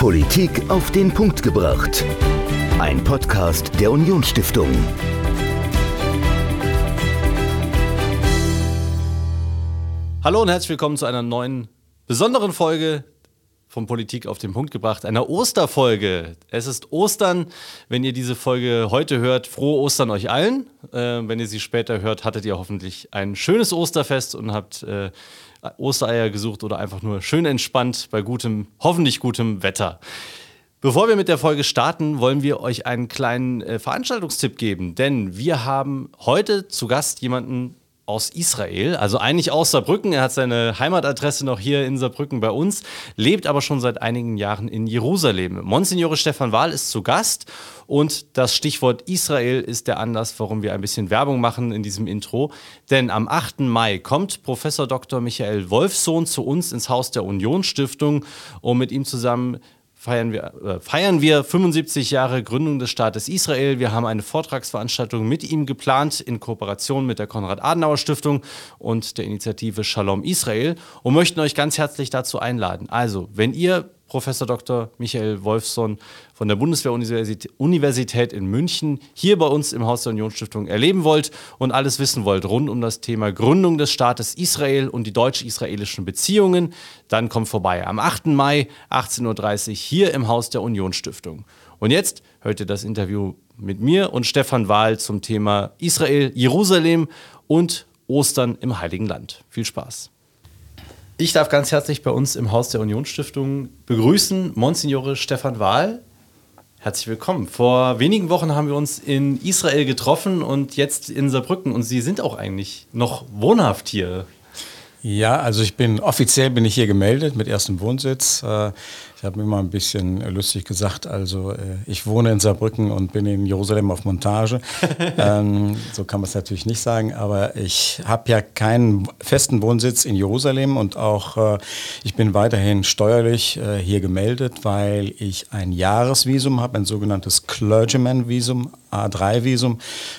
Politik auf den Punkt gebracht. Ein Podcast der Unionsstiftung. Hallo und herzlich willkommen zu einer neuen besonderen Folge von Politik auf den Punkt gebracht, einer Osterfolge. Es ist Ostern. Wenn ihr diese Folge heute hört, frohe Ostern euch allen. Äh, wenn ihr sie später hört, hattet ihr hoffentlich ein schönes Osterfest und habt äh, Ostereier gesucht oder einfach nur schön entspannt bei gutem, hoffentlich gutem Wetter. Bevor wir mit der Folge starten, wollen wir euch einen kleinen äh, Veranstaltungstipp geben, denn wir haben heute zu Gast jemanden, aus Israel, also eigentlich aus Saarbrücken. Er hat seine Heimatadresse noch hier in Saarbrücken bei uns, lebt aber schon seit einigen Jahren in Jerusalem. Monsignore Stefan Wahl ist zu Gast und das Stichwort Israel ist der Anlass, warum wir ein bisschen Werbung machen in diesem Intro. Denn am 8. Mai kommt Professor Dr. Michael Wolfsohn zu uns ins Haus der Union Stiftung, um mit ihm zusammen feiern wir, äh, feiern wir 75 Jahre Gründung des Staates Israel. Wir haben eine Vortragsveranstaltung mit ihm geplant in Kooperation mit der Konrad-Adenauer-Stiftung und der Initiative Shalom Israel und möchten euch ganz herzlich dazu einladen. Also, wenn ihr Professor Dr. Michael Wolfson von der Bundeswehr-Universität in München hier bei uns im Haus der Unionsstiftung erleben wollt und alles wissen wollt rund um das Thema Gründung des Staates Israel und die deutsch-israelischen Beziehungen, dann kommt vorbei am 8. Mai 18.30 Uhr hier im Haus der Unionsstiftung. Und jetzt hört ihr das Interview mit mir und Stefan Wahl zum Thema Israel, Jerusalem und Ostern im Heiligen Land. Viel Spaß. Ich darf ganz herzlich bei uns im Haus der Unionsstiftung begrüßen Monsignore Stefan Wahl. Herzlich willkommen. Vor wenigen Wochen haben wir uns in Israel getroffen und jetzt in Saarbrücken. Und Sie sind auch eigentlich noch wohnhaft hier. Ja, also ich bin offiziell bin ich hier gemeldet mit erstem Wohnsitz. Ich habe mir mal ein bisschen lustig gesagt, also äh, ich wohne in Saarbrücken und bin in Jerusalem auf Montage. ähm, so kann man es natürlich nicht sagen, aber ich habe ja keinen festen Wohnsitz in Jerusalem und auch äh, ich bin weiterhin steuerlich äh, hier gemeldet, weil ich ein Jahresvisum habe, ein sogenanntes Clergyman-Visum, A3-Visum,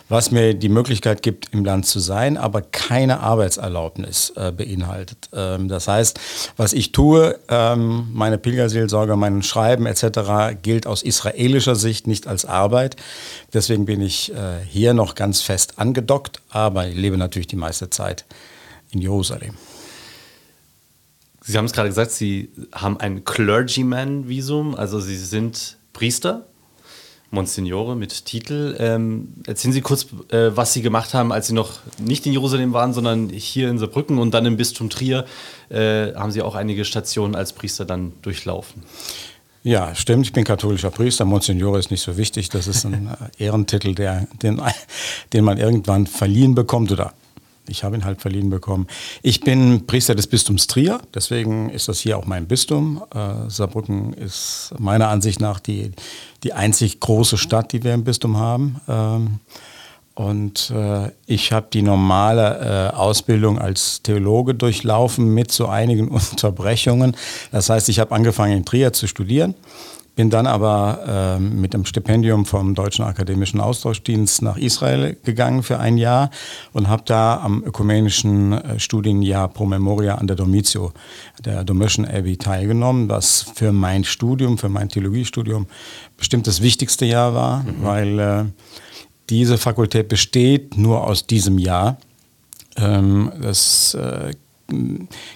was mir die Möglichkeit gibt, im Land zu sein, aber keine Arbeitserlaubnis äh, beinhaltet. Ähm, das heißt, was ich tue, ähm, meine Pilgerseele Seelsorger, mein Schreiben etc. gilt aus israelischer Sicht nicht als Arbeit. Deswegen bin ich äh, hier noch ganz fest angedockt, aber ich lebe natürlich die meiste Zeit in Jerusalem. Sie haben es gerade gesagt, Sie haben ein Clergyman-Visum, also Sie sind Priester, Monsignore mit Titel. Ähm, erzählen Sie kurz, äh, was Sie gemacht haben, als Sie noch nicht in Jerusalem waren, sondern hier in Saarbrücken und dann im Bistum Trier äh, haben Sie auch einige Stationen als Priester dann durchlaufen. Ja, stimmt. Ich bin katholischer Priester. Monsignore ist nicht so wichtig. Das ist ein äh, Ehrentitel, der, den, den man irgendwann verliehen bekommt oder ich habe ihn halt verliehen bekommen. Ich bin Priester des Bistums Trier, deswegen ist das hier auch mein Bistum. Äh, Saarbrücken ist meiner Ansicht nach die, die einzig große Stadt, die wir im Bistum haben. Ähm, und äh, ich habe die normale äh, Ausbildung als Theologe durchlaufen mit so einigen Unterbrechungen. Das heißt, ich habe angefangen in Trier zu studieren bin dann aber äh, mit dem Stipendium vom Deutschen Akademischen Austauschdienst nach Israel gegangen für ein Jahr und habe da am ökumenischen äh, Studienjahr Pro Memoria an der Domitio, der Domitian Abbey, teilgenommen, was für mein Studium, für mein Theologiestudium bestimmt das wichtigste Jahr war, mhm. weil äh, diese Fakultät besteht nur aus diesem Jahr. Ähm, das äh,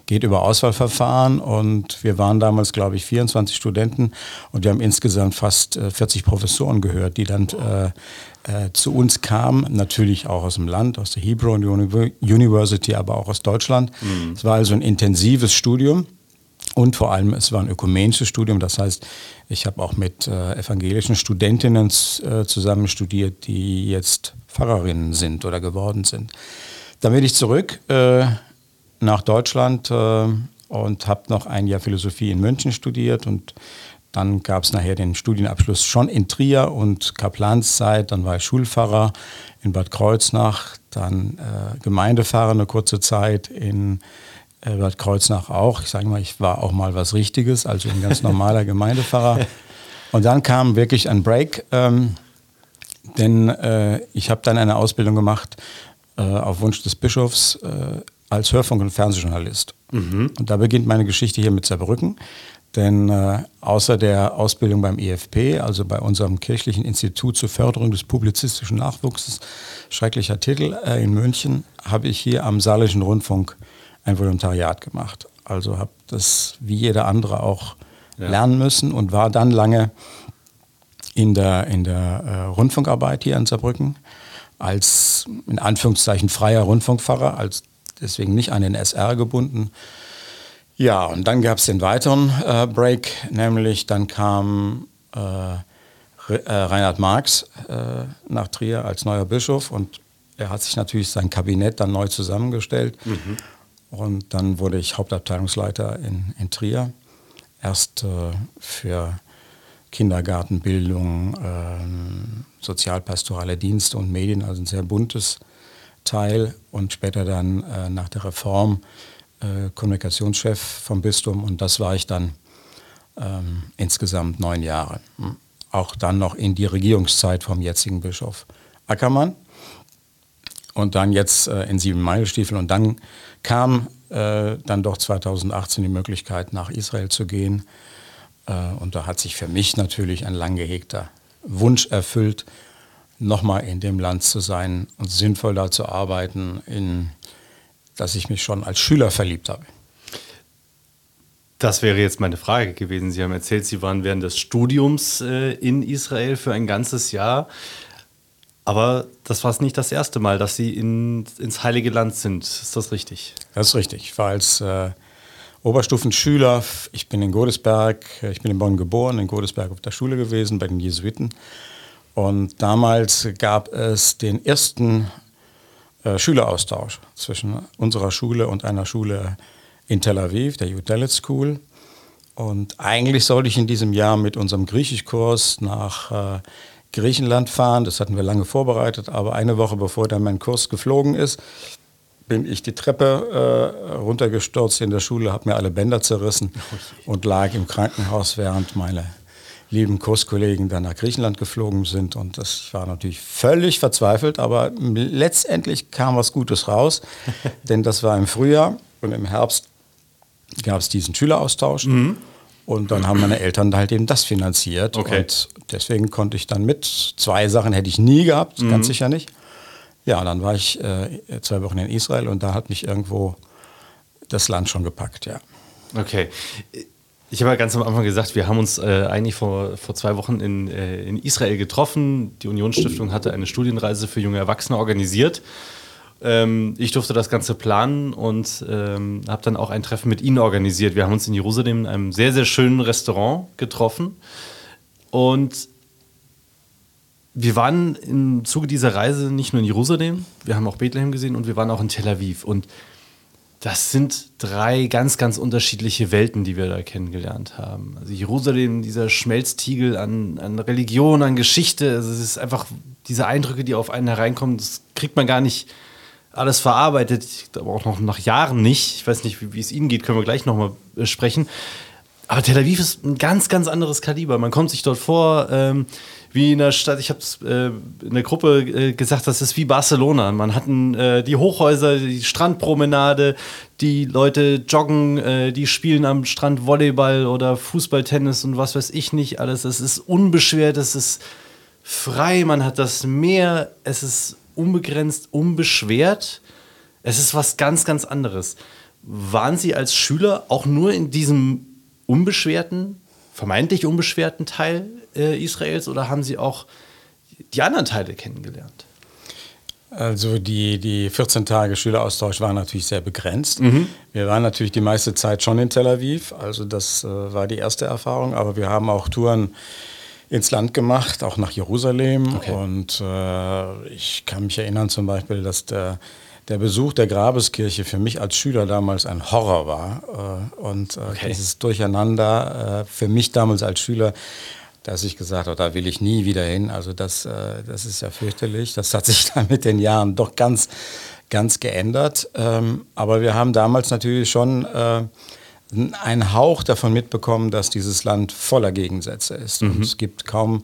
geht über Auswahlverfahren und wir waren damals, glaube ich, 24 Studenten und wir haben insgesamt fast 40 äh, Professoren gehört, die dann äh, äh, zu uns kamen, natürlich auch aus dem Land, aus der Hebrew University, aber auch aus Deutschland. Mhm. Es war also ein intensives Studium. Und vor allem, es war ein ökumenisches Studium, das heißt, ich habe auch mit äh, evangelischen Studentinnen äh, zusammen studiert, die jetzt Pfarrerinnen sind oder geworden sind. Dann bin ich zurück äh, nach Deutschland äh, und habe noch ein Jahr Philosophie in München studiert und dann gab es nachher den Studienabschluss schon in Trier und Kaplanszeit. Dann war ich Schulpfarrer in Bad Kreuznach, dann äh, Gemeindepfarrer eine kurze Zeit in äh, Bad Kreuznach auch. Ich sage mal, ich war auch mal was Richtiges, also ein ganz normaler Gemeindepfarrer. Und dann kam wirklich ein Break, ähm, denn äh, ich habe dann eine Ausbildung gemacht äh, auf Wunsch des Bischofs äh, als Hörfunk- und Fernsehjournalist. Mhm. Und da beginnt meine Geschichte hier mit Saarbrücken. Denn äh, außer der Ausbildung beim IFP, also bei unserem kirchlichen Institut zur Förderung des publizistischen Nachwuchses, schrecklicher Titel, äh, in München, habe ich hier am Saarländischen Rundfunk ein Volontariat gemacht. Also habe das wie jeder andere auch ja. lernen müssen und war dann lange in der, in der äh, Rundfunkarbeit hier in Saarbrücken als in Anführungszeichen freier Rundfunkpfarrer, als deswegen nicht an den SR gebunden. Ja, und dann gab es den weiteren äh, Break, nämlich dann kam äh, äh, Reinhard Marx äh, nach Trier als neuer Bischof und er hat sich natürlich sein Kabinett dann neu zusammengestellt. Mhm. Und dann wurde ich Hauptabteilungsleiter in, in Trier. Erst äh, für Kindergartenbildung, ähm, sozialpastorale Dienste und Medien, also ein sehr buntes Teil. Und später dann äh, nach der Reform äh, Kommunikationschef vom Bistum. Und das war ich dann ähm, insgesamt neun Jahre. Hm. Auch dann noch in die Regierungszeit vom jetzigen Bischof Ackermann. Und dann jetzt äh, in sieben Meilestiefeln. Und dann kam äh, dann doch 2018 die Möglichkeit, nach Israel zu gehen. Äh, und da hat sich für mich natürlich ein lang gehegter Wunsch erfüllt, nochmal in dem Land zu sein und sinnvoll da zu arbeiten, in dass ich mich schon als Schüler verliebt habe. Das wäre jetzt meine Frage gewesen. Sie haben erzählt, Sie waren während des Studiums äh, in Israel für ein ganzes Jahr. Aber das war es nicht das erste Mal, dass Sie in, ins Heilige Land sind. Ist das richtig? Das ist richtig. Ich war als äh, Oberstufenschüler, ich bin in Godesberg, ich bin in Bonn geboren, in Godesberg auf der Schule gewesen, bei den Jesuiten. Und damals gab es den ersten äh, Schüleraustausch zwischen unserer Schule und einer Schule in Tel Aviv, der Udelet School. Und eigentlich sollte ich in diesem Jahr mit unserem Griechischkurs nach äh, Griechenland fahren. Das hatten wir lange vorbereitet, aber eine Woche bevor dann mein Kurs geflogen ist, bin ich die Treppe äh, runtergestürzt in der Schule, habe mir alle Bänder zerrissen oh und lag im Krankenhaus, während meine lieben Kurskollegen dann nach Griechenland geflogen sind. Und das war natürlich völlig verzweifelt, aber letztendlich kam was Gutes raus, denn das war im Frühjahr und im Herbst gab es diesen Schüleraustausch. Mhm. Und dann haben meine Eltern halt eben das finanziert. Okay. Und deswegen konnte ich dann mit. Zwei Sachen hätte ich nie gehabt, mhm. ganz sicher nicht. Ja, dann war ich äh, zwei Wochen in Israel und da hat mich irgendwo das Land schon gepackt, ja. Okay. Ich habe ja ganz am Anfang gesagt, wir haben uns äh, eigentlich vor, vor zwei Wochen in, äh, in Israel getroffen. Die Unionsstiftung hatte eine Studienreise für junge Erwachsene organisiert. Ähm, ich durfte das Ganze planen und ähm, habe dann auch ein Treffen mit Ihnen organisiert. Wir haben uns in Jerusalem in einem sehr, sehr schönen Restaurant getroffen. Und wir waren im Zuge dieser Reise nicht nur in Jerusalem, wir haben auch Bethlehem gesehen und wir waren auch in Tel Aviv. Und das sind drei ganz, ganz unterschiedliche Welten, die wir da kennengelernt haben. Also Jerusalem, dieser Schmelztiegel an, an Religion, an Geschichte. Also es ist einfach diese Eindrücke, die auf einen hereinkommen, das kriegt man gar nicht alles verarbeitet, aber auch noch nach Jahren nicht. Ich weiß nicht, wie, wie es Ihnen geht, können wir gleich nochmal äh, sprechen. Aber Tel Aviv ist ein ganz, ganz anderes Kaliber. Man kommt sich dort vor, ähm, wie in der Stadt, ich habe es äh, in der Gruppe äh, gesagt, das ist wie Barcelona. Man hat äh, die Hochhäuser, die Strandpromenade, die Leute joggen, äh, die spielen am Strand Volleyball oder Fußball, Tennis und was weiß ich nicht alles. Es ist unbeschwert, es ist frei, man hat das Meer, es ist unbegrenzt, unbeschwert. Es ist was ganz, ganz anderes. Waren Sie als Schüler auch nur in diesem unbeschwerten, vermeintlich unbeschwerten Teil äh, Israels oder haben Sie auch die anderen Teile kennengelernt? Also die, die 14 Tage Schüleraustausch waren natürlich sehr begrenzt. Mhm. Wir waren natürlich die meiste Zeit schon in Tel Aviv, also das äh, war die erste Erfahrung, aber wir haben auch Touren ins Land gemacht, auch nach Jerusalem. Okay. Und äh, ich kann mich erinnern zum Beispiel, dass der der Besuch der Grabeskirche für mich als Schüler damals ein Horror war. Äh, und äh, okay. dieses Durcheinander äh, für mich damals als Schüler, dass ich gesagt habe, da will ich nie wieder hin. Also das, das ist ja fürchterlich. Das hat sich dann mit den Jahren doch ganz, ganz geändert. Ähm, aber wir haben damals natürlich schon einen Hauch davon mitbekommen, dass dieses Land voller Gegensätze ist. Mhm. Und es gibt kaum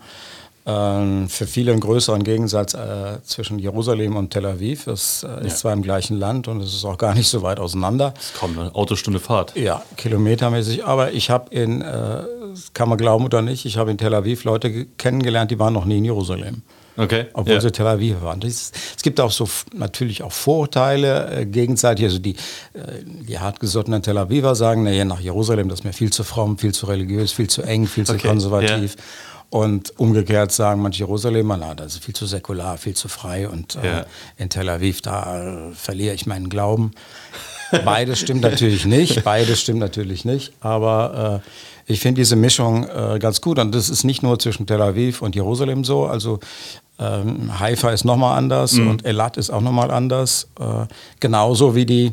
Ähm, für viele einen größeren Gegensatz äh, zwischen Jerusalem und Tel Aviv. Es äh, ist zwar im gleichen Land und es ist auch gar nicht so weit auseinander. Ist kaum eine Autostunde Fahrt. Ja, kilometermäßig. Aber ich habe in, äh, kann man glauben oder nicht, ich habe in Tel Aviv Leute kennengelernt, die waren noch nie in Jerusalem. Okay. Obwohl ja. sie Tel Aviv waren. Das, es gibt auch so natürlich auch Vorurteile äh, gegenseitig. Also die, äh, die hartgesottenen Tel Aviver sagen, naja, nach Jerusalem, das ist mir viel zu fromm, viel zu religiös, viel zu eng, viel zu Okay, konservativ. ja. Und umgekehrt sagen manche Jerusalemer, na, das ist viel zu säkular, viel zu frei. Und äh, Ja. in Tel Aviv, da äh, verliere ich meinen Glauben. Beides stimmt natürlich nicht, beides stimmt natürlich nicht, aber äh, ich finde diese Mischung äh, ganz gut und das ist nicht nur zwischen Tel Aviv und Jerusalem so, also ähm, Haifa ist nochmal anders und Elat ist auch nochmal anders, äh, genauso wie die,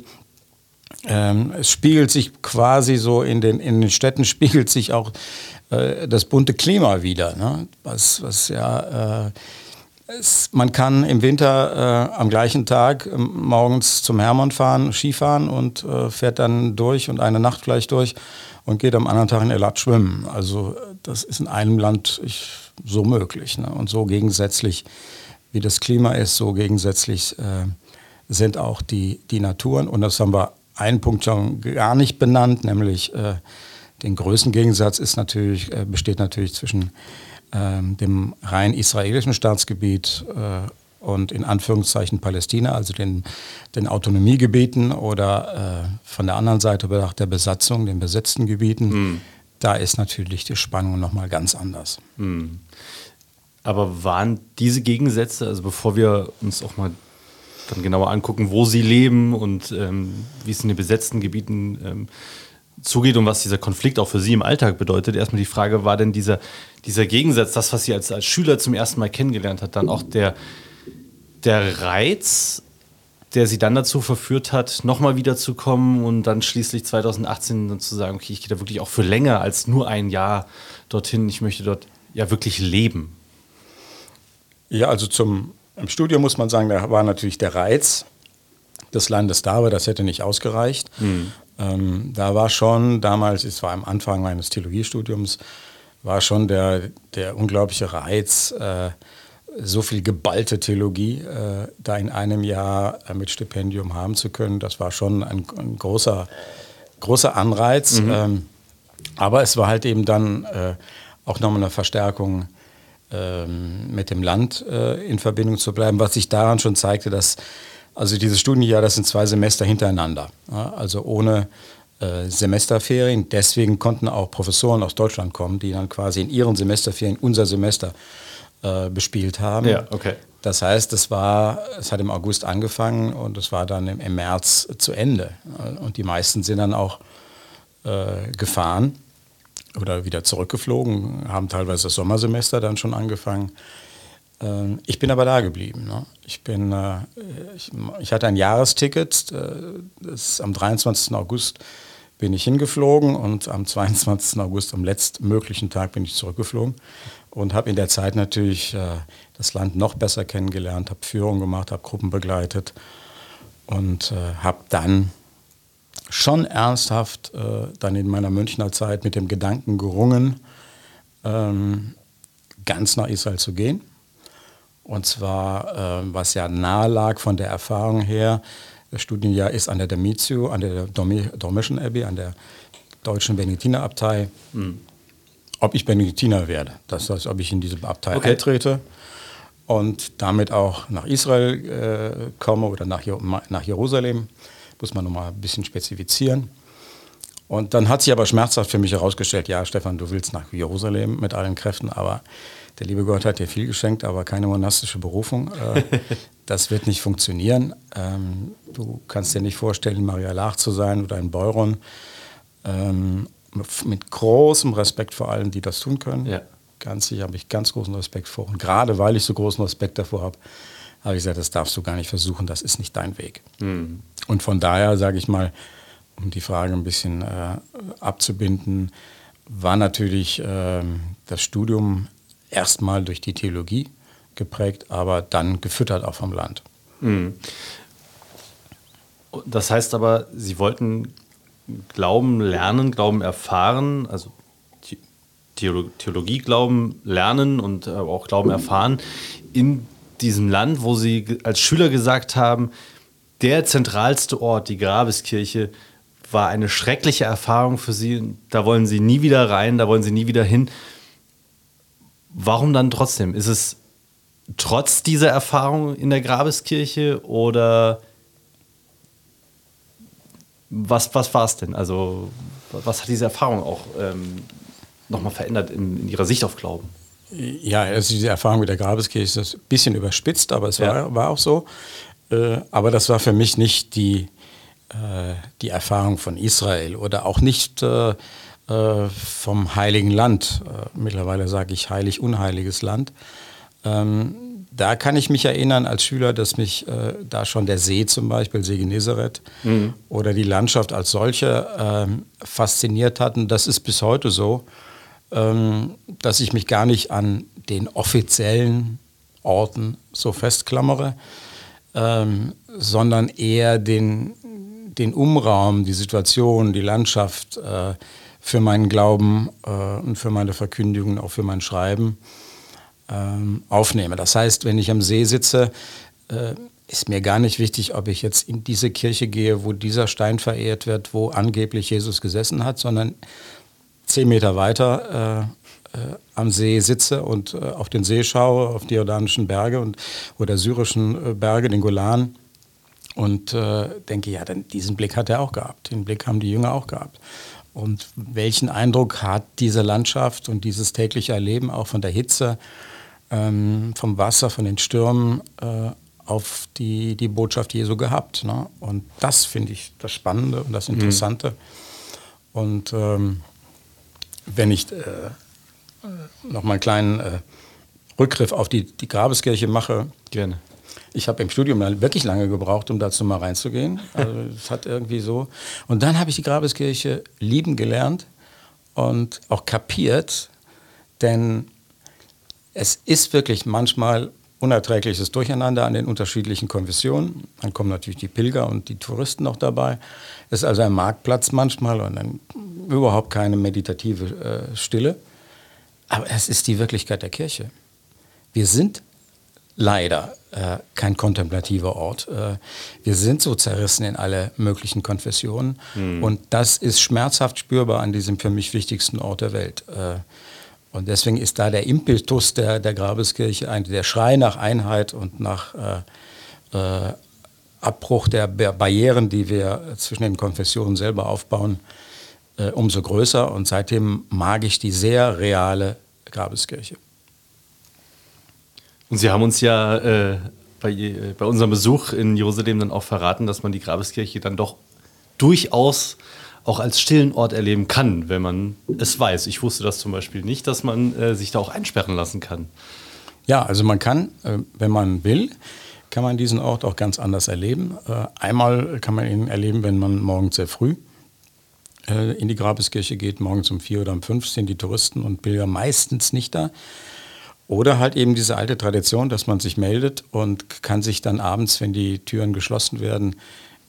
ähm, es spiegelt sich quasi so in den, in den Städten, spiegelt sich auch äh, das bunte Klima wieder, ne? was, was ja... Äh, es, man kann im Winter äh, am gleichen Tag äh, morgens zum Hermann fahren, Skifahren und äh, fährt dann durch und eine Nacht vielleicht durch und geht am anderen Tag in Elat schwimmen. Also äh, das ist in einem Land ich, so möglich. Ne? Und so gegensätzlich, wie das Klima ist, so gegensätzlich sind auch die, die Naturen. Und das haben wir einen Punkt schon gar nicht benannt, nämlich äh, den größten Gegensatz ist natürlich, äh, besteht natürlich zwischen ähm, dem rein israelischen Staatsgebiet äh, und in Anführungszeichen Palästina, also den, den Autonomiegebieten oder äh, von der anderen Seite bedacht der Besatzung, den besetzten Gebieten, da ist natürlich die Spannung nochmal ganz anders. Aber waren diese Gegensätze, also bevor wir uns auch mal dann genauer angucken, wo sie leben und ähm, wie es in den besetzten Gebieten ähm, zugeht und was dieser Konflikt auch für Sie im Alltag bedeutet, erstmal die Frage, war denn dieser, dieser Gegensatz, das, was Sie als, als Schüler zum ersten Mal kennengelernt hat, dann auch der, der Reiz, der Sie dann dazu verführt hat, nochmal wiederzukommen und dann schließlich 2018 dann zu sagen, okay, ich gehe da wirklich auch für länger als nur ein Jahr dorthin, ich möchte dort ja wirklich leben. Ja, also zum im Studium muss man sagen, da war natürlich der Reiz des Landes da, aber das hätte nicht ausgereicht. Ähm, da war schon damals, es war am Anfang meines Theologiestudiums, war schon der, der unglaubliche Reiz, äh, so viel geballte Theologie äh, da in einem Jahr äh, mit Stipendium haben zu können. Das war schon ein, ein großer, großer Anreiz. Ähm, aber es war halt eben dann äh, auch nochmal eine Verstärkung ähm, mit dem Land äh, in Verbindung zu bleiben, was sich daran schon zeigte, dass also dieses Studienjahr, das sind zwei Semester hintereinander, ja, also ohne äh, Semesterferien. Deswegen konnten auch Professoren aus Deutschland kommen, die dann quasi in ihren Semesterferien unser Semester äh, bespielt haben. Ja, okay. Das heißt, es war, es hat im August angefangen und es war dann im, im März zu Ende. Und die meisten sind dann auch äh, gefahren oder wieder zurückgeflogen, haben teilweise das Sommersemester dann schon angefangen. Ähm, Ich bin aber da geblieben. Ne? Ich, bin, äh, ich, ich hatte ein Jahresticket. äh, Das am 23. August bin ich hingeflogen und am 22. August, am letztmöglichen Tag, bin ich zurückgeflogen und habe in der Zeit natürlich äh, das Land noch besser kennengelernt, habe Führung gemacht, habe Gruppen begleitet und äh, habe dann schon ernsthaft äh, dann in meiner Münchner Zeit mit dem Gedanken gerungen, ähm, ganz nach Israel zu gehen. Und zwar, äh, was ja nahe lag von der Erfahrung her, das Studienjahr ist an der Demitio, an der Dormischen Abbey, an der deutschen Benediktinerabtei, ob ich Benediktiner werde. Das heißt, ob ich in diese Abtei Okay. eintrete und damit auch nach Israel äh, komme oder nach, nach Jerusalem. Muss man nochmal ein bisschen spezifizieren. Und dann hat sich aber schmerzhaft für mich herausgestellt, ja, Stefan, du willst nach Jerusalem mit allen Kräften, aber der liebe Gott hat dir viel geschenkt, aber keine monastische Berufung. Äh, das wird nicht funktionieren. Ähm, du kannst dir nicht vorstellen, Maria Laach zu sein oder in Beuron. Ähm, mit großem Respekt vor allen, die das tun können. Ja. Ganz sicher habe ich ganz großen Respekt vor. Und gerade weil ich so großen Respekt davor habe, habe ich gesagt, das darfst du gar nicht versuchen, das ist nicht dein Weg. Und von daher sage ich mal, um die Frage ein bisschen äh, abzubinden, war natürlich ähm, das Studium erstmal durch die Theologie geprägt, aber dann gefüttert auch vom Land. Das heißt aber, Sie wollten Glauben lernen, Glauben erfahren, also The- Theologie glauben lernen und äh, auch Glauben erfahren, in diesem Land, wo Sie als Schüler gesagt haben, der zentralste Ort, die Grabeskirche, war eine schreckliche Erfahrung für Sie. Da wollen Sie nie wieder rein, da wollen Sie nie wieder hin. Warum dann trotzdem? Ist es trotz dieser Erfahrung in der Grabeskirche oder was, was war es denn? Also, was hat diese Erfahrung auch ähm, nochmal verändert in, in, Ihrer Sicht auf Glauben? Ja, also diese Erfahrung mit der Grabeskirche ist ein bisschen überspitzt, aber es war, ja. war auch so. Äh, aber das war für mich nicht die, äh, die Erfahrung von Israel oder auch nicht äh, äh vom Heiligen Land. Äh, mittlerweile sage ich heilig-unheiliges Land. Ähm, da kann ich mich erinnern als Schüler, dass mich äh, da schon der See zum Beispiel, See Genezareth mhm. oder die Landschaft als solche ähm, fasziniert hatten. Das ist bis heute so, ähm, dass ich mich gar nicht an den offiziellen Orten so festklammere, ähm, sondern eher den, den Umraum, die Situation, die Landschaft äh, für meinen Glauben äh, und für meine Verkündigung, auch für mein Schreiben ähm, aufnehme. Das heißt, wenn ich am See sitze, äh, ist mir gar nicht wichtig, ob ich jetzt in diese Kirche gehe, wo dieser Stein verehrt wird, wo angeblich Jesus gesessen hat, sondern zehn Meter weiter äh, äh, am See sitze und äh, auf den See schaue, auf die jordanischen Berge und, oder syrischen äh, Berge, den Golan und äh, denke, ja, dann diesen Blick hat er auch gehabt, den Blick haben die Jünger auch gehabt. Und welchen Eindruck hat diese Landschaft und dieses tägliche Erleben auch von der Hitze, ähm, vom Wasser, von den Stürmen äh, auf die, die Botschaft Jesu gehabt. Ne? Und das finde ich das Spannende und das mhm. Interessante. Mhm. Und ähm, wenn ich äh, noch mal einen kleinen äh, Rückgriff auf die, die Grabeskirche mache. Gerne. Ich habe im Studium wirklich lange gebraucht, um dazu mal reinzugehen. Also es hat irgendwie so. Und dann habe ich die Grabeskirche lieben gelernt und auch kapiert, denn es ist wirklich manchmal unerträgliches Durcheinander an den unterschiedlichen Konfessionen. Dann kommen natürlich die Pilger und die Touristen noch dabei. Es ist also ein Marktplatz manchmal und dann überhaupt keine meditative äh, Stille. Aber es ist die Wirklichkeit der Kirche. Wir sind leider äh, kein kontemplativer Ort. Äh, wir sind so zerrissen in alle möglichen Konfessionen mhm. und das ist schmerzhaft spürbar an diesem für mich wichtigsten Ort der Welt. Äh, und deswegen ist da der Impetus der, der Grabeskirche, ein, der Schrei nach Einheit und nach äh, äh, Abbruch der Barrieren, die wir zwischen den Konfessionen selber aufbauen, äh, umso größer. Und seitdem mag ich die sehr reale Grabeskirche. Und Sie haben uns ja äh, bei, bei unserem Besuch in Jerusalem dann auch verraten, dass man die Grabeskirche dann doch durchaus auch als stillen Ort erleben kann, wenn man es weiß. Ich wusste das zum Beispiel nicht, dass man äh, sich da auch einsperren lassen kann. Ja, also man kann, äh, wenn man will, kann man diesen Ort auch ganz anders erleben. Äh, einmal kann man ihn erleben, wenn man morgens sehr früh äh, in die Grabeskirche geht, morgens um vier oder um fünf sind die Touristen und Pilger meistens nicht da. Oder halt eben diese alte Tradition, dass man sich meldet und kann sich dann abends, wenn die Türen geschlossen werden,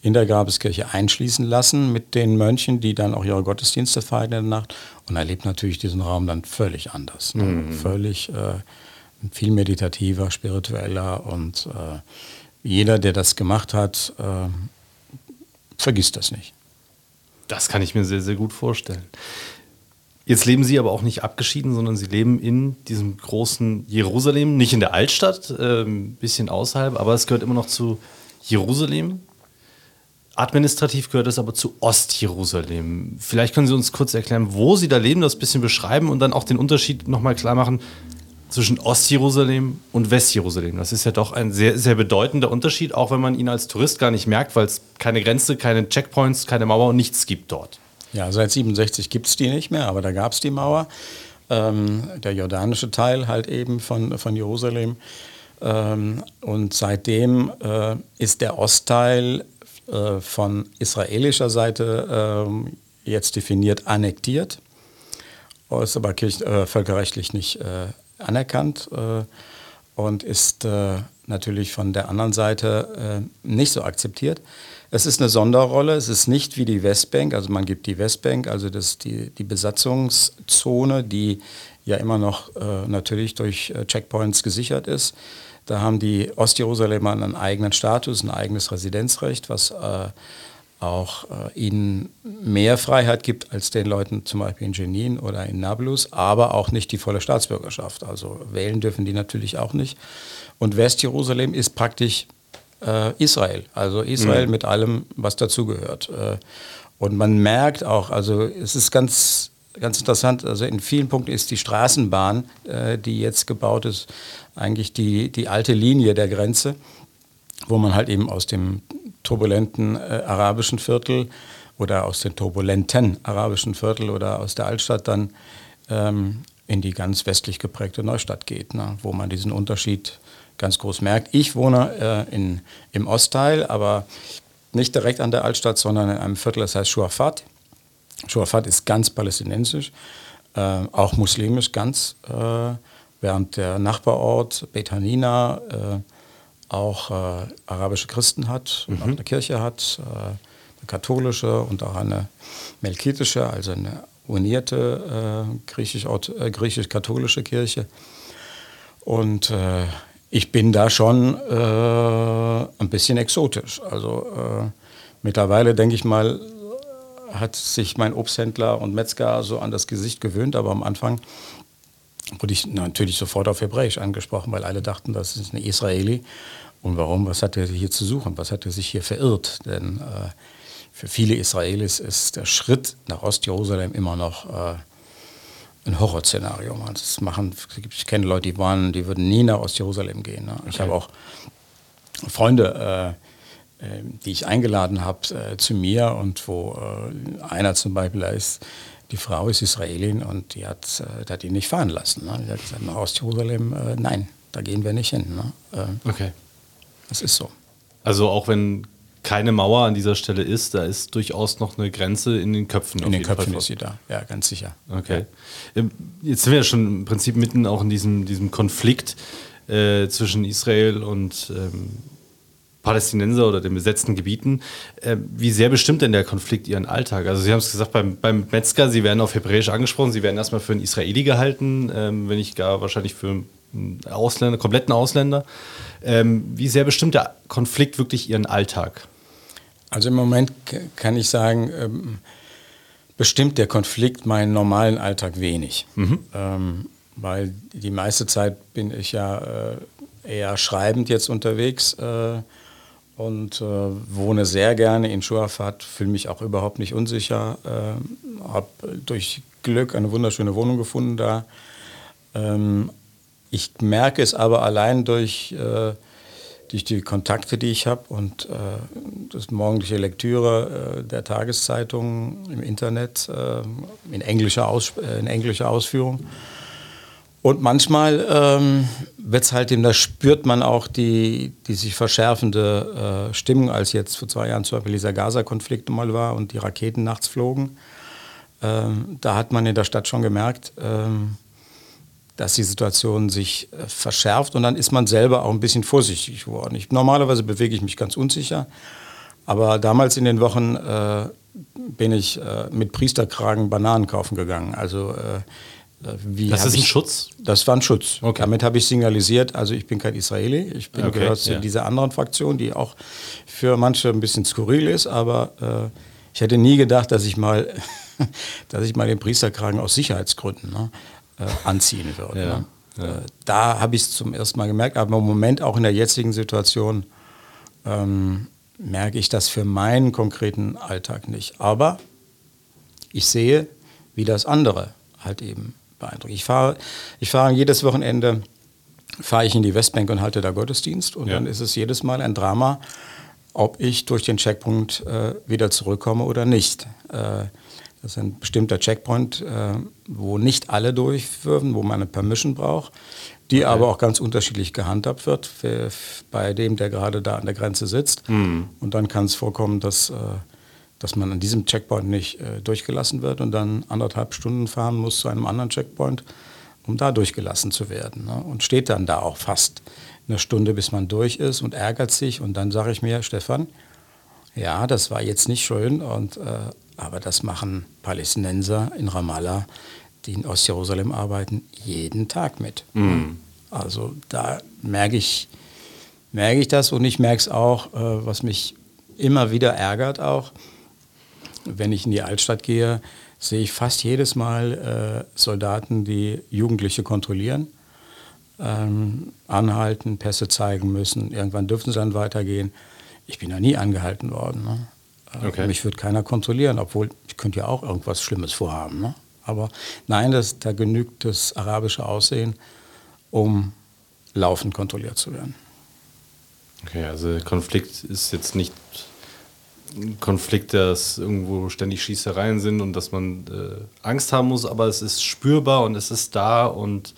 in der Grabeskirche einschließen lassen mit den Mönchen, die dann auch ihre Gottesdienste feiern in der Nacht und erlebt natürlich diesen Raum dann völlig anders. Ne? Mhm. Völlig äh, viel meditativer, spiritueller und äh, jeder, der das gemacht hat, äh, vergisst das nicht. Das kann ich mir sehr, sehr gut vorstellen. Jetzt leben Sie aber auch nicht abgeschieden, sondern Sie leben in diesem großen Jerusalem, nicht in der Altstadt, ein ähm, bisschen außerhalb, aber es gehört immer noch zu Jerusalem. Administrativ gehört es aber zu Ostjerusalem. Vielleicht können Sie uns kurz erklären, wo Sie da leben, das ein bisschen beschreiben und dann auch den Unterschied nochmal klar machen zwischen Ostjerusalem und Westjerusalem. Das ist ja doch ein sehr, sehr bedeutender Unterschied, auch wenn man ihn als Tourist gar nicht merkt, weil es keine Grenze, keine Checkpoints, keine Mauer und nichts gibt dort. Ja, seit 67 gibt es die nicht mehr, aber da gab es die Mauer. Ähm, der jordanische Teil halt eben von, von Jerusalem. Ähm, und seitdem äh, ist der Ostteil äh, von israelischer Seite äh, jetzt definiert annektiert, ist aber kirch, äh, völkerrechtlich nicht äh, anerkannt äh, und ist äh, natürlich von der anderen Seite nicht so akzeptiert. Es ist eine Sonderrolle. Es ist nicht wie die Westbank. Also man gibt die Westbank, also das die, die Besatzungszone, die ja immer noch äh, natürlich durch äh, Checkpoints gesichert ist. Da haben die Ostjerusalemer einen eigenen Status, ein eigenes Residenzrecht, was äh, auch äh, ihnen mehr Freiheit gibt als den Leuten zum Beispiel in Jenin oder in Nablus, aber auch nicht die volle Staatsbürgerschaft. Also wählen dürfen die natürlich auch nicht. Und Westjerusalem ist praktisch äh, Israel, also Israel mhm. mit allem, was dazugehört. Äh, und man merkt auch, also es ist ganz, ganz interessant, also in vielen Punkten ist die Straßenbahn, äh, die jetzt gebaut ist, eigentlich die, die alte Linie der Grenze, wo man halt eben aus dem turbulenten äh, arabischen Viertel oder aus den turbulenten arabischen Viertel oder aus der Altstadt dann ähm, in die ganz westlich geprägte Neustadt geht, ne, wo man diesen Unterschied ganz groß merkt. Ich wohne äh, in, im Ostteil, aber nicht direkt an der Altstadt, sondern in einem Viertel, das heißt Shuafat. Shuafat ist ganz palästinensisch, äh, auch muslimisch ganz, äh, während der Nachbarort Beit Hanina äh, auch äh, arabische Christen hat und mhm. auch eine Kirche hat, äh, eine katholische und auch eine melkitische, also eine unierte äh, äh griechisch-katholische Kirche. Und äh, ich bin da schon äh, ein bisschen exotisch. Also mittlerweile denke ich mal, hat sich mein Obsthändler und Metzger so an das Gesicht gewöhnt, aber am Anfang wurde ich natürlich sofort auf Hebräisch angesprochen, weil alle dachten, das ist ein Israeli. Und warum? Was hat er hier zu suchen? Was hat er sich hier verirrt? Denn äh, für viele Israelis ist der Schritt nach Ostjerusalem immer noch äh, ein Horrorszenario. Das machen, ich kenne Leute, die waren, die würden nie nach Ostjerusalem gehen. Ne? Ich habe auch Freunde, äh, äh die ich eingeladen habe äh, zu mir und wo äh, einer zum Beispiel ist, die Frau ist Israelin und die hat, äh, die hat ihn nicht fahren lassen. Ne? Die hat gesagt, nach Ostjerusalem, äh, nein, da gehen wir nicht hin. Ne? Äh, okay. Das ist so. Also auch wenn keine Mauer an dieser Stelle ist, da ist durchaus noch eine Grenze in den Köpfen. In den Köpfen ist sie da, ja, ganz sicher. Okay. Ähm, jetzt sind wir ja schon im Prinzip mitten auch in diesem, diesem Konflikt äh, zwischen Israel und ähm, Palästinenser oder den besetzten Gebieten. Äh, wie sehr bestimmt denn der Konflikt Ihren Alltag? Also Sie haben es gesagt, beim, beim Metzger, Sie werden auf Hebräisch angesprochen, Sie werden erstmal für einen Israeli gehalten, ähm, wenn nicht gar wahrscheinlich für einen Ausländer, kompletten Ausländer. Ähm, wie sehr bestimmt der Konflikt wirklich Ihren Alltag? Also im Moment kann ich sagen, ähm, bestimmt der Konflikt meinen normalen Alltag wenig. Mhm. Ähm, weil die meiste Zeit bin ich ja äh, eher schreibend jetzt unterwegs. Äh, und äh, wohne sehr gerne in Schuafat, fühle mich auch überhaupt nicht unsicher, äh, habe durch Glück eine wunderschöne Wohnung gefunden da. Ähm, ich merke es aber allein durch, äh, durch die Kontakte, die ich habe und äh, das morgendliche Lektüre äh, der Tageszeitung im Internet äh, in, englischer Aus, in englischer Ausführung. Und manchmal ähm, wird es halt, da spürt man auch die, die sich verschärfende äh, Stimmung, als jetzt vor zwei Jahren zum Beispiel dieser Gaza-Konflikt mal war und die Raketen nachts flogen. Ähm, da hat man in der Stadt schon gemerkt, ähm, dass die Situation sich äh, verschärft und dann ist man selber auch ein bisschen vorsichtig geworden. Ich, normalerweise bewege ich mich ganz unsicher, aber damals in den Wochen äh, bin ich äh, mit Priesterkragen Bananen kaufen gegangen. Also äh, wie das ist ein Schutz? Das war ein Schutz. Okay. Damit habe ich signalisiert, also ich bin kein Israeli, ich bin okay, gehört zu ja. dieser anderen Fraktion, die auch für manche ein bisschen skurril ist, aber äh, ich hätte nie gedacht, dass ich mal, dass ich mal den Priesterkragen aus Sicherheitsgründen ne, äh, anziehen würde. Ja. Ne? Ja. Äh, da habe ich es zum ersten Mal gemerkt, aber im Moment auch in der jetzigen Situation ähm, merke ich das für meinen konkreten Alltag nicht. Aber ich sehe, wie das andere halt eben beeindruckt. Ich fahre ich fahr jedes Wochenende fahre ich in die Westbank und halte da Gottesdienst und ja. dann ist es jedes Mal ein Drama, ob ich durch den Checkpoint äh, wieder zurückkomme oder nicht. Äh, das ist ein bestimmter Checkpoint, äh, wo nicht alle durchwürfen, wo man eine Permission braucht, die okay. aber auch ganz unterschiedlich gehandhabt wird für, bei dem, der gerade da an der Grenze sitzt. Mhm. Und dann kann es vorkommen, dass äh, dass man an diesem Checkpoint nicht äh, durchgelassen wird und dann anderthalb Stunden fahren muss zu einem anderen Checkpoint, um da durchgelassen zu werden. Ne? Und steht dann da auch fast eine Stunde, bis man durch ist und ärgert sich. Und dann sage ich mir, Stefan, Ja, das war jetzt nicht schön, und, äh, aber das machen Palästinenser in Ramallah, die in Ostjerusalem arbeiten, jeden Tag mit. Mhm. Also da merke ich, merke ich das und ich merke es auch, äh, was mich immer wieder ärgert auch, wenn ich in die Altstadt gehe, sehe ich fast jedes Mal äh, Soldaten, die Jugendliche kontrollieren, ähm, anhalten, Pässe zeigen müssen. Irgendwann dürfen sie dann weitergehen. Ich bin da nie angehalten worden. Ne? Äh, okay. Mich wird keiner kontrollieren, obwohl ich könnte ja auch irgendwas Schlimmes vorhaben. Ne? Aber nein, das, da genügt das arabische Aussehen, um laufend kontrolliert zu werden. Okay, also Konflikt ist jetzt nicht Konflikt, dass irgendwo ständig Schießereien sind und dass man äh, Angst haben muss, aber es ist spürbar und es ist da und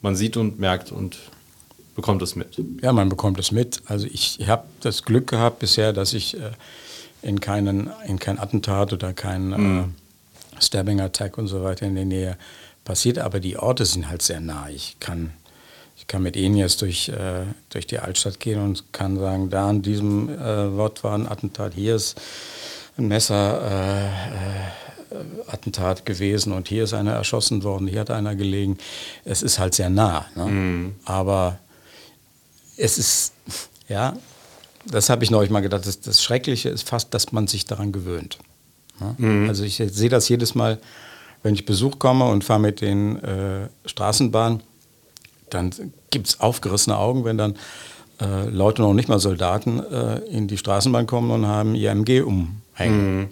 man sieht und merkt und bekommt es mit. Ja, man bekommt es mit. Also ich habe das Glück gehabt bisher, dass ich äh, in, keinen, in kein Attentat oder kein mhm. äh, Stabbing-Attack und so weiter in der Nähe passiert, aber die Orte sind halt sehr nah. Ich kann ich kann mit Ihnen jetzt durch, äh, durch die Altstadt gehen und kann sagen, da an diesem äh, Wort war ein Attentat, hier ist ein Messerattentat äh, äh gewesen und hier ist einer erschossen worden, hier hat einer gelegen. Es ist halt sehr nah. Ne? Mhm. Aber es ist, ja, das habe ich neulich mal gedacht, das, das, Schreckliche ist fast, dass man sich daran gewöhnt. Ne? Mhm. Also ich sehe das jedes Mal, wenn ich Besuch komme und fahre mit den äh, Straßenbahnen dann gibt es aufgerissene Augen, wenn dann äh, Leute, noch nicht mal Soldaten, äh, in die Straßenbahn kommen und haben ihr MG umhängen. Mhm.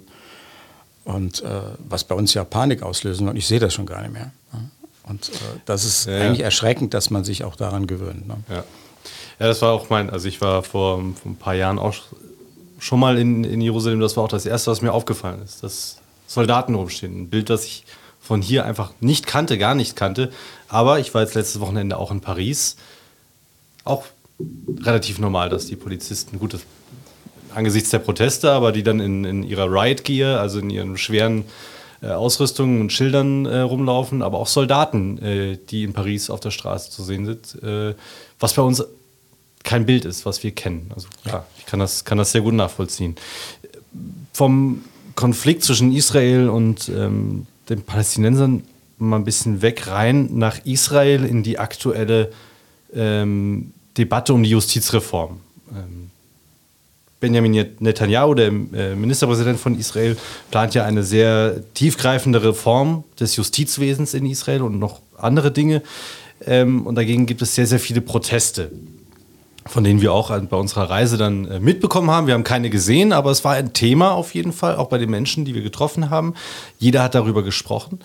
Und äh, was bei uns ja Panik auslösen und ich sehe das schon gar nicht mehr. Und äh, das ist ja, eigentlich ja. erschreckend, dass man sich auch daran gewöhnt. Ne? Ja. ja, das war auch mein, also ich war vor, vor ein paar Jahren auch schon mal in, in Jerusalem, das war auch das Erste, was mir aufgefallen ist, dass Soldaten rumstehen. Ein Bild, das ich von hier einfach nicht kannte, gar nicht kannte. Aber ich war jetzt letztes Wochenende auch in Paris. Auch relativ normal, dass die Polizisten, gut, angesichts der Proteste, aber die dann in, in ihrer Riot Gear, also in ihren schweren äh, Ausrüstungen und Schildern äh, rumlaufen, aber auch Soldaten, äh, die in Paris auf der Straße zu sehen sind, äh, was bei uns kein Bild ist, was wir kennen. Also klar, ich kann das, kann das sehr gut nachvollziehen. Vom Konflikt zwischen Israel und ähm, den Palästinensern mal ein bisschen weg rein nach Israel in die aktuelle ähm, Debatte um die Justizreform. Ähm, Benjamin Netanyahu, der äh, Ministerpräsident von Israel, plant ja eine sehr tiefgreifende Reform des Justizwesens in Israel und noch andere Dinge. Ähm, und dagegen gibt es sehr, sehr viele Proteste, von denen wir auch bei unserer Reise dann äh, mitbekommen haben. Wir haben keine gesehen, aber es war ein Thema auf jeden Fall, auch bei den Menschen, die wir getroffen haben. Jeder hat darüber gesprochen.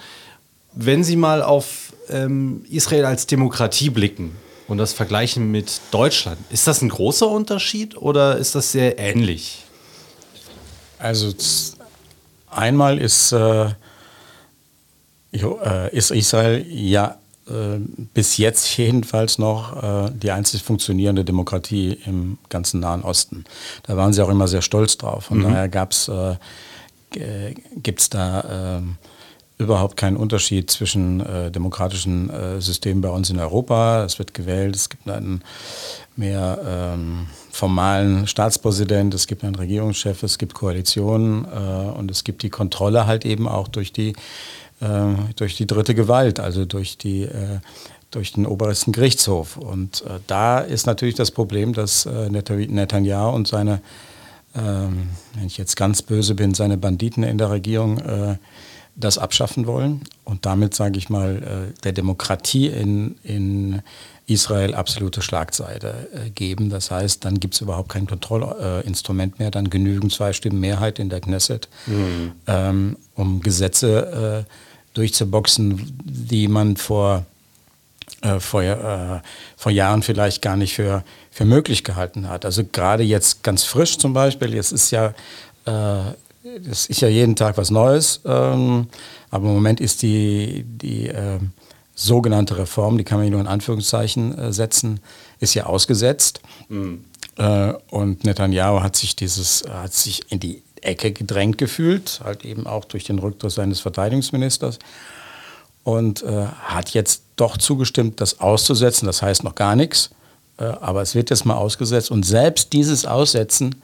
Wenn Sie mal auf ähm, Israel als Demokratie blicken und das vergleichen mit Deutschland, ist das ein großer Unterschied oder ist das sehr ähnlich? Also einmal ist, äh, äh ist Israel ja äh, bis jetzt jedenfalls noch äh, die einzig funktionierende Demokratie im ganzen Nahen Osten. Da waren sie auch immer sehr stolz drauf. Von mhm. daher gab's, äh, gibt es da ähm, überhaupt keinen Unterschied zwischen äh, demokratischen äh, Systemen bei uns in Europa. Es wird gewählt, es gibt einen mehr ähm, formalen Staatspräsident, es gibt einen Regierungschef, es gibt Koalitionen äh, und es gibt die Kontrolle halt eben auch durch die, äh, durch die dritte Gewalt, also durch die äh, durch den obersten Gerichtshof. Und äh, da ist natürlich das Problem, dass Netanyahu und seine, ähm, wenn ich jetzt ganz böse bin, seine Banditen in der Regierung das abschaffen wollen und damit, sage ich mal, äh, der Demokratie in, in Israel absolute Schlagseite äh, geben. Das heißt, dann gibt es überhaupt kein Kontrollinstrument mehr, dann genügen zwei Stimmen Mehrheit in der Knesset, mhm. ähm, um Gesetze äh, durchzuboxen, die man vor, vor, vor Jahren vielleicht gar nicht für, für möglich gehalten hat. Also gerade jetzt ganz frisch zum Beispiel, jetzt ist ja äh, es ist ja jeden Tag was Neues, ähm, aber im Moment ist die, die äh, sogenannte Reform, die kann man nur in Anführungszeichen äh, setzen, ist ja ausgesetzt. Mhm. Äh, und Netanyahu hat sich dieses, hat sich in die Ecke gedrängt gefühlt, halt eben auch durch den Rücktritt seines Verteidigungsministers und äh, hat jetzt doch zugestimmt, das auszusetzen. Das heißt noch gar nichts, äh, aber es wird jetzt mal ausgesetzt und selbst dieses Aussetzen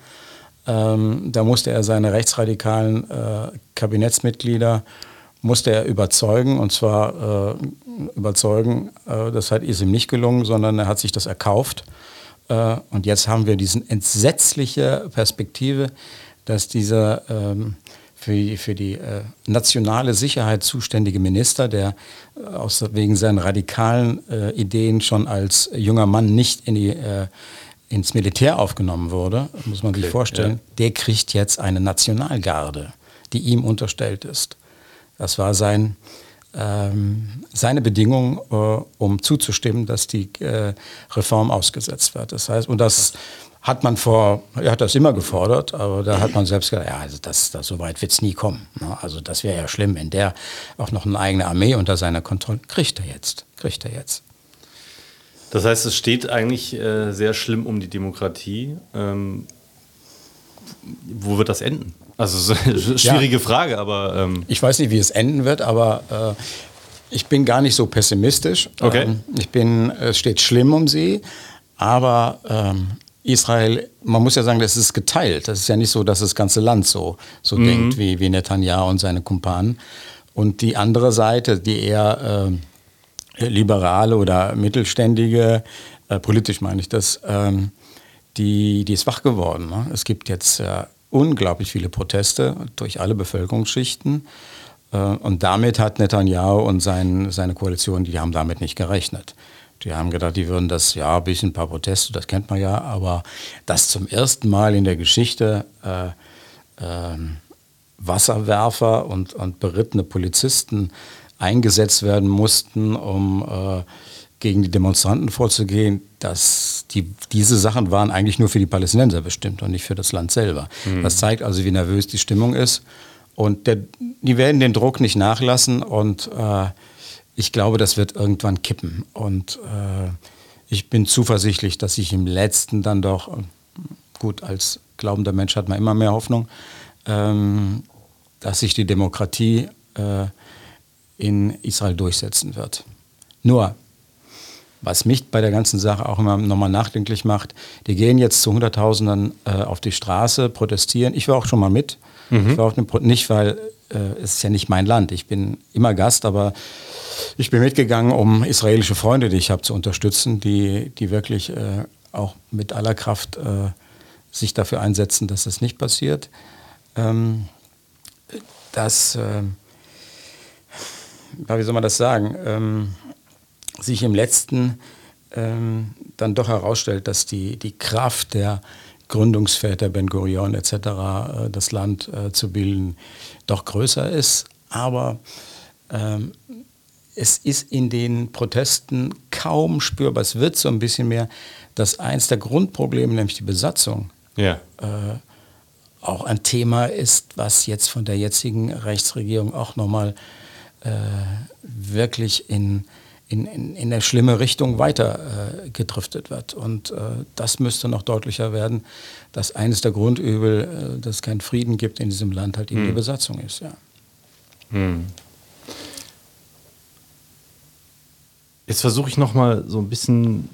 Ähm, da musste er seine rechtsradikalen äh, Kabinettsmitglieder musste er überzeugen und zwar äh, überzeugen, äh, das hat, ihm nicht gelungen, sondern er hat sich das erkauft. Äh, und jetzt haben wir diese entsetzliche Perspektive, dass dieser ähm, für die, für die äh, nationale Sicherheit zuständige Minister, der äh, aus, wegen seinen radikalen äh, Ideen schon als junger Mann nicht in die, äh, ins Militär aufgenommen wurde, muss man okay, sich vorstellen, ja. der kriegt jetzt eine Nationalgarde, die ihm unterstellt ist. Das war sein, ähm, seine Bedingung, äh, um zuzustimmen, dass die äh, Reform ausgesetzt wird. Das heißt, und das hat man vor, er hat das immer gefordert, aber da hat man selbst gesagt, ja, also das, das, so weit wird es nie kommen. Ne? Also das wäre ja schlimm, wenn der auch noch eine eigene Armee unter seiner Kontrolle, kriegt er jetzt, kriegt er jetzt. Das heißt, es steht eigentlich äh, sehr schlimm um die Demokratie. Ähm, wo wird das enden? Also schwierige ja. Frage, aber... Ähm ich weiß nicht, wie es enden wird, aber äh, ich bin gar nicht so pessimistisch. Okay. Ähm, ich bin, es steht schlimm um sie, aber ähm, Israel, man muss ja sagen, das ist geteilt. Das ist ja nicht so, dass das ganze Land so, so mhm. denkt wie, wie Netanyahu und seine Kumpanen. Und die andere Seite, die eher äh, liberale oder mittelständige, äh, politisch meine ich das, ähm, die, die ist wach geworden. Ne? Es gibt jetzt äh, unglaublich viele Proteste durch alle Bevölkerungsschichten. Äh, und damit hat Netanyahu und sein, seine Koalition, die haben damit nicht gerechnet. Die haben gedacht, die würden das, ja, ein bisschen ein paar Proteste, das kennt man ja, aber dass zum ersten Mal in der Geschichte äh, äh, Wasserwerfer und, und berittene Polizisten eingesetzt werden mussten, um äh, gegen die Demonstranten vorzugehen, dass die, diese Sachen waren eigentlich nur für die Palästinenser bestimmt und nicht für das Land selber. Mhm. Das zeigt also, wie nervös die Stimmung ist. Und der, die werden den Druck nicht nachlassen und äh, ich glaube, das wird irgendwann kippen. Und äh, ich bin zuversichtlich, dass sich im letzten dann doch, gut, als glaubender Mensch hat man immer mehr Hoffnung, ähm, dass sich die Demokratie äh, in Israel durchsetzen wird. Nur, was mich bei der ganzen Sache auch immer nochmal nachdenklich macht, die gehen jetzt zu Hunderttausenden äh, auf die Straße, protestieren. Ich war auch schon mal mit. Mhm. Ich war auch nicht, weil äh, es ist ja nicht mein Land. Ich bin immer Gast, aber ich bin mitgegangen, um israelische Freunde, die ich habe, zu unterstützen, die, die wirklich äh, auch mit aller Kraft äh, sich dafür einsetzen, dass das nicht passiert. Ähm, dass, äh, wie soll man das sagen, ähm, sich im letzten ähm, dann doch herausstellt, dass die, die Kraft der Gründungsväter Ben Gurion etc., äh, das Land äh, zu bilden, doch größer ist. Aber ähm, es ist in den Protesten kaum spürbar. Es wird so ein bisschen mehr, dass eins der Grundprobleme, nämlich die Besatzung, ja. äh, auch ein Thema ist, was jetzt von der jetzigen Rechtsregierung auch nochmal äh, wirklich in, in, in, in eine schlimme Richtung weiter äh, gedriftet wird. Und äh, das müsste noch deutlicher werden, dass eines der Grundübel, äh, dass es keinen Frieden gibt in diesem Land, halt eben hm. die Besatzung ist. Ja. Hm. Jetzt versuche ich noch mal so ein bisschen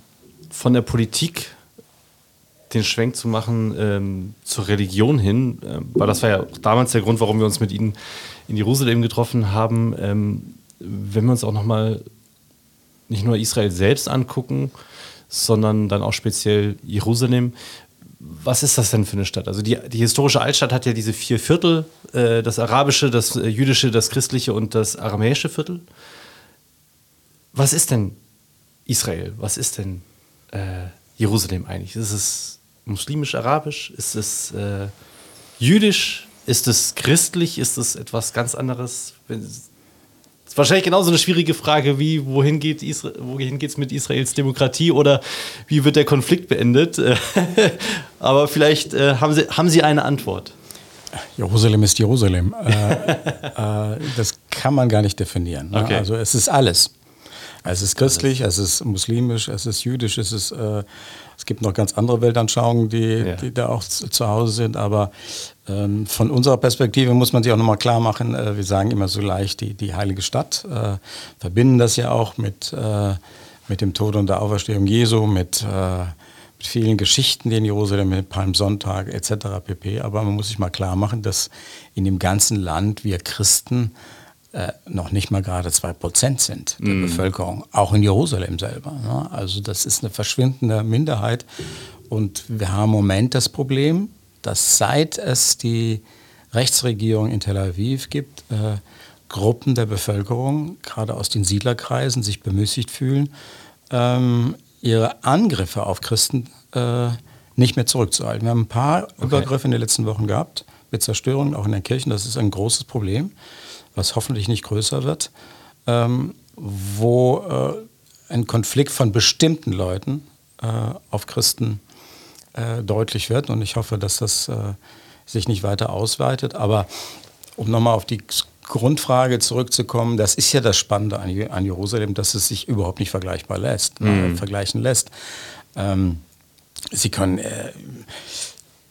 von der Politik den Schwenk zu machen ähm, zur Religion hin, äh, weil das war ja damals der Grund, warum wir uns mit Ihnen in Jerusalem getroffen haben. Ähm, wenn wir uns auch noch mal nicht nur Israel selbst angucken, sondern dann auch speziell Jerusalem. Was ist das denn für eine Stadt? Also die, die historische Altstadt hat ja diese vier Viertel, äh, das arabische, das äh, jüdische, das christliche und das aramäische Viertel. Was ist denn Israel? Was ist denn äh, Jerusalem eigentlich? Ist es muslimisch-arabisch? Ist es äh, jüdisch? Ist es christlich? Ist es etwas ganz anderes? Das ist wahrscheinlich genauso eine schwierige Frage wie, wohin geht es mit Israels Demokratie oder wie wird der Konflikt beendet? Aber vielleicht äh, haben, Sie, haben Sie eine Antwort. Jerusalem ist Jerusalem. Äh, äh, das kann man gar nicht definieren. Ne? Okay. Also es ist alles. Es ist christlich, es ist muslimisch, es ist jüdisch, es ist, äh, gibt noch ganz andere Weltanschauungen, die, ja. die da auch zu, zu, Hause sind, aber ähm, von unserer Perspektive muss man sich auch nochmal klar machen, äh, wir sagen immer so leicht die, die heilige Stadt, äh, verbinden das ja auch mit, äh, mit dem Tod und der Auferstehung Jesu, mit, äh, vielen Geschichten, die in Jerusalem mit Palmsonntag etc. pp. Aber man muss sich mal klar machen, dass in dem ganzen Land wir Christen äh, noch nicht mal gerade zwei Prozent sind der mm. Bevölkerung, auch in Jerusalem selber. Ne? Also das ist eine verschwindende Minderheit. Und wir haben im Moment das Problem, dass seit es die Rechtsregierung in Tel Aviv gibt, äh, Gruppen der Bevölkerung, gerade aus den Siedlerkreisen, sich bemüßigt fühlen, ähm, ihre Angriffe auf Christen äh, nicht mehr zurückzuhalten. Wir haben ein paar okay. Übergriffe in den letzten Wochen gehabt, mit Zerstörungen auch in den Kirchen. Das ist ein großes Problem, was hoffentlich nicht größer wird, ähm, wo äh, ein Konflikt von bestimmten Leuten äh, auf Christen äh, deutlich wird. Und ich hoffe, dass das äh, sich nicht weiter ausweitet. Aber um nochmal auf die Grundfrage zurückzukommen, das ist ja das Spannende an, Jerusalem, dass es sich überhaupt nicht vergleichbar lässt, mhm. äh, vergleichen lässt. Ähm, Sie können, äh,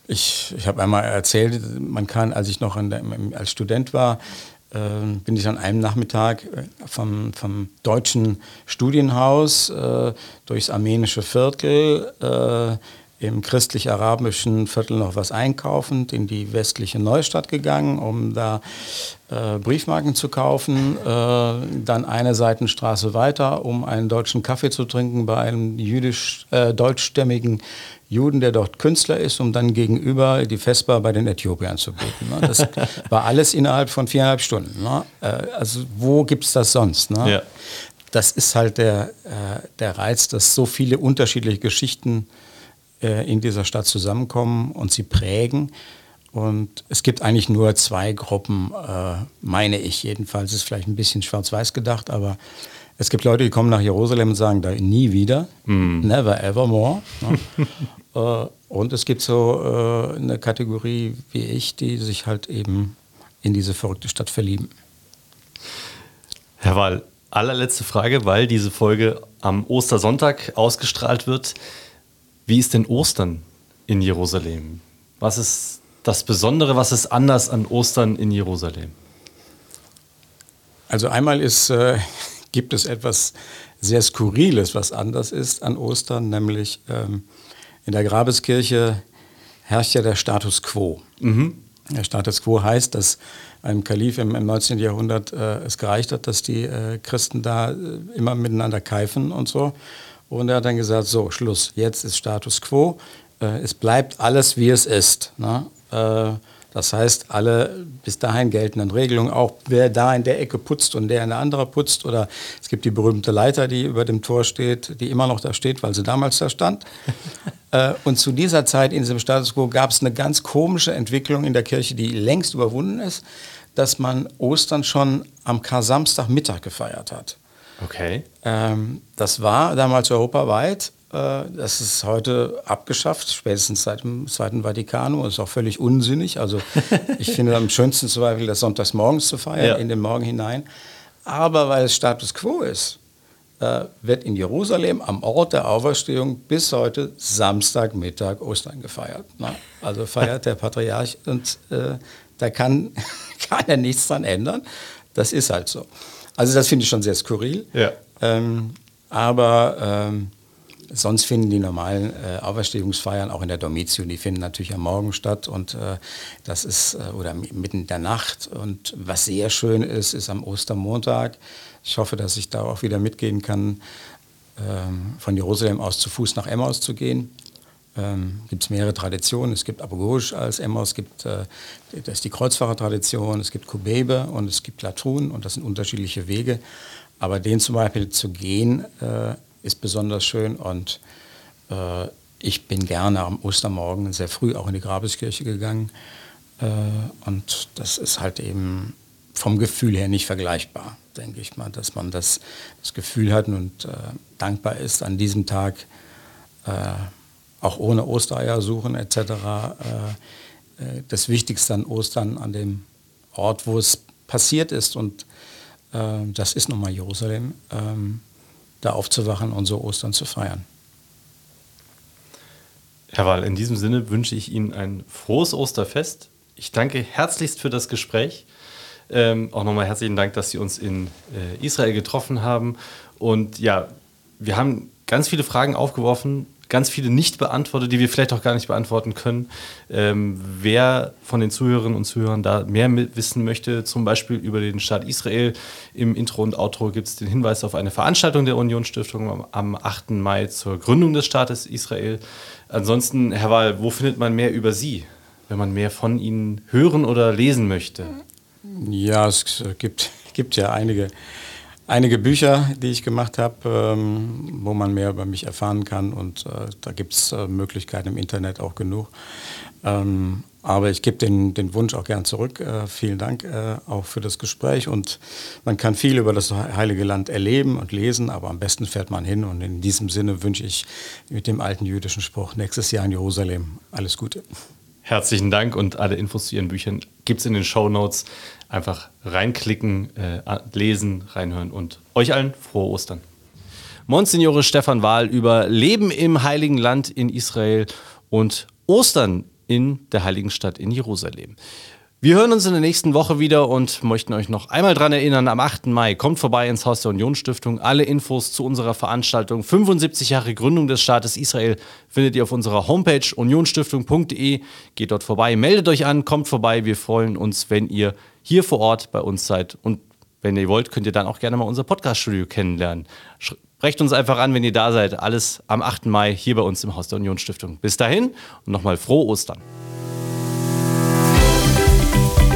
ich, ich habe einmal erzählt, man kann, als ich noch der, als Student war, bin ich an einem Nachmittag äh, vom, vom deutschen Studienhaus äh, durchs armenische Viertel äh, im christlich-arabischen Viertel noch was einkaufen, in die westliche Neustadt gegangen, um da äh, Briefmarken zu kaufen, äh, dann eine Seitenstraße weiter, um einen deutschen Kaffee zu trinken bei einem jüdisch, äh, deutschstämmigen Juden, der dort Künstler ist, um dann gegenüber die Vespa bei den Äthiopiern zu beten. Ne? Das war alles innerhalb von viereinhalb Stunden. Ne? Äh, also wo gibt es das sonst? Ne? Ja. Das ist halt der, äh, der Reiz, dass so viele unterschiedliche Geschichten äh, in dieser Stadt zusammenkommen und sie prägen. Und es gibt eigentlich nur zwei Gruppen, meine ich jedenfalls. Es ist vielleicht ein bisschen schwarz-weiß gedacht, aber es gibt Leute, die kommen nach Jerusalem und sagen, da nie wieder, mm. never ever more. Ne? äh, und es gibt so äh, eine Kategorie wie ich, die sich halt eben in diese verrückte Stadt verlieben. Herr Wall, allerletzte Frage, weil diese Folge am Ostersonntag ausgestrahlt wird. Wie ist denn Ostern in Jerusalem? Was ist das Besondere, was ist anders an Ostern in Jerusalem? Also einmal ist, äh, gibt es etwas sehr Skurriles, was anders ist an Ostern, nämlich ähm, in der Grabeskirche herrscht ja der Status quo. Mhm. Der Status quo heißt, dass einem Kalif im, im 19. Jahrhundert äh, es gereicht hat, dass die äh, Christen da äh, immer miteinander keifen und so. Und er hat dann gesagt, so, Schluss, jetzt ist Status quo, äh, es bleibt alles, wie es ist. Ne? Das heißt, alle bis dahin geltenden Regelungen, auch wer da in der Ecke putzt und der in der andere putzt, oder es gibt die berühmte Leiter, die über dem Tor steht, die immer noch da steht, weil sie damals da stand. äh, und zu dieser Zeit in diesem Status quo gab es eine ganz komische Entwicklung in der Kirche, die längst überwunden ist, dass man Ostern schon am Kar-Samstagmittag gefeiert hat. Okay. Ähm, das war damals europaweit. Äh, das ist heute abgeschafft, spätestens seit dem Zweiten Vatikanum. Das ist auch völlig unsinnig. Also ich finde am schönsten zum Beispiel das sonntags morgens zu feiern, ja. in den Morgen hinein. Aber weil es Status quo ist, äh, wird in Jerusalem am Ort der Auferstehung bis heute Samstagmittag Ostern gefeiert. Ne? Also feiert der Patriarch und äh, da kann keiner nichts dran ändern. Das ist halt so. Also das finde ich schon sehr skurril. Ja. Ähm, aber ähm, sonst finden die normalen äh, Auferstehungsfeiern auch in der Domitium, die finden natürlich am Morgen statt und äh, das ist äh, oder mitten in der Nacht. Und was sehr schön ist, ist am Ostermontag. Ich hoffe, dass ich da auch wieder mitgehen kann, ähm, von Jerusalem aus zu Fuß nach Emmaus zu gehen ähm, gibt es mehrere Traditionen. Es gibt Abu als Emmaus, es gibt äh, das ist die Kreuzfahrertradition, es gibt Kubebe und es gibt Latrun und das sind unterschiedliche Wege. Aber den zum Beispiel zu gehen, äh, ist besonders schön und äh, ich bin gerne am Ostermorgen sehr früh auch in die Grabeskirche gegangen äh, und das ist halt eben vom Gefühl her nicht vergleichbar, denke ich mal, dass man das, das Gefühl hat und äh, dankbar ist an diesem Tag äh, auch ohne Ostereier suchen etc. Äh, äh, das Wichtigste an Ostern, an dem Ort, wo es passiert ist und das ist nun mal Jerusalem, ähm, da aufzuwachen und so Ostern zu feiern. Herr Wahl, in diesem Sinne wünsche ich Ihnen ein frohes Osterfest. Ich danke herzlichst für das Gespräch. Ähm, auch nochmal herzlichen Dank, dass Sie uns in äh, Israel getroffen haben. Und ja, wir haben ganz viele Fragen aufgeworfen. Ganz viele nicht beantwortet, die wir vielleicht auch gar nicht beantworten können. Ähm, wer von den Zuhörerinnen und Zuhörern da mehr wissen möchte, zum Beispiel über den Staat Israel, im Intro und Outro gibt es den Hinweis auf eine Veranstaltung der Union Stiftung am, am 8. Mai zur Gründung des Staates Israel. Ansonsten, Herr Wahl, wo findet man mehr über Sie, wenn man mehr von Ihnen hören oder lesen möchte? Ja, es gibt, gibt ja einige einige Bücher, die ich gemacht habe, ähm, wo man mehr über mich erfahren kann. Und äh, da gibt es äh, Möglichkeiten im Internet auch genug. Ähm, aber ich gebe den, den Wunsch auch gern zurück. Äh, vielen Dank äh, auch für das Gespräch. Und man kann viel über das Heilige Land erleben und lesen, aber am besten fährt man hin. Und in diesem Sinne wünsche ich mit dem alten jüdischen Spruch nächstes Jahr in Jerusalem alles Gute. Herzlichen Dank und alle Infos zu Ihren Büchern gibt es in den Show Notes. Einfach reinklicken, äh, lesen, reinhören und euch allen frohe Ostern. Monsignore Stefan Wahl über Leben im Heiligen Land in Israel und Ostern in der heiligen Stadt in Jerusalem. Wir hören uns in der nächsten Woche wieder und möchten euch noch einmal daran erinnern, am 8. Mai kommt vorbei ins Haus der Unionsstiftung. Alle Infos zu unserer Veranstaltung 75 Jahre Gründung des Staates Israel findet ihr auf unserer Homepage unionstiftung.de. Geht dort vorbei, meldet euch an, kommt vorbei. Wir freuen uns, wenn ihr hier vor Ort bei uns seid und wenn ihr wollt, könnt ihr dann auch gerne mal unser Podcaststudio kennenlernen. Sprecht uns einfach an, wenn ihr da seid. Alles am 8. Mai hier bei uns im Haus der Unionsstiftung. Bis dahin und nochmal frohe Ostern.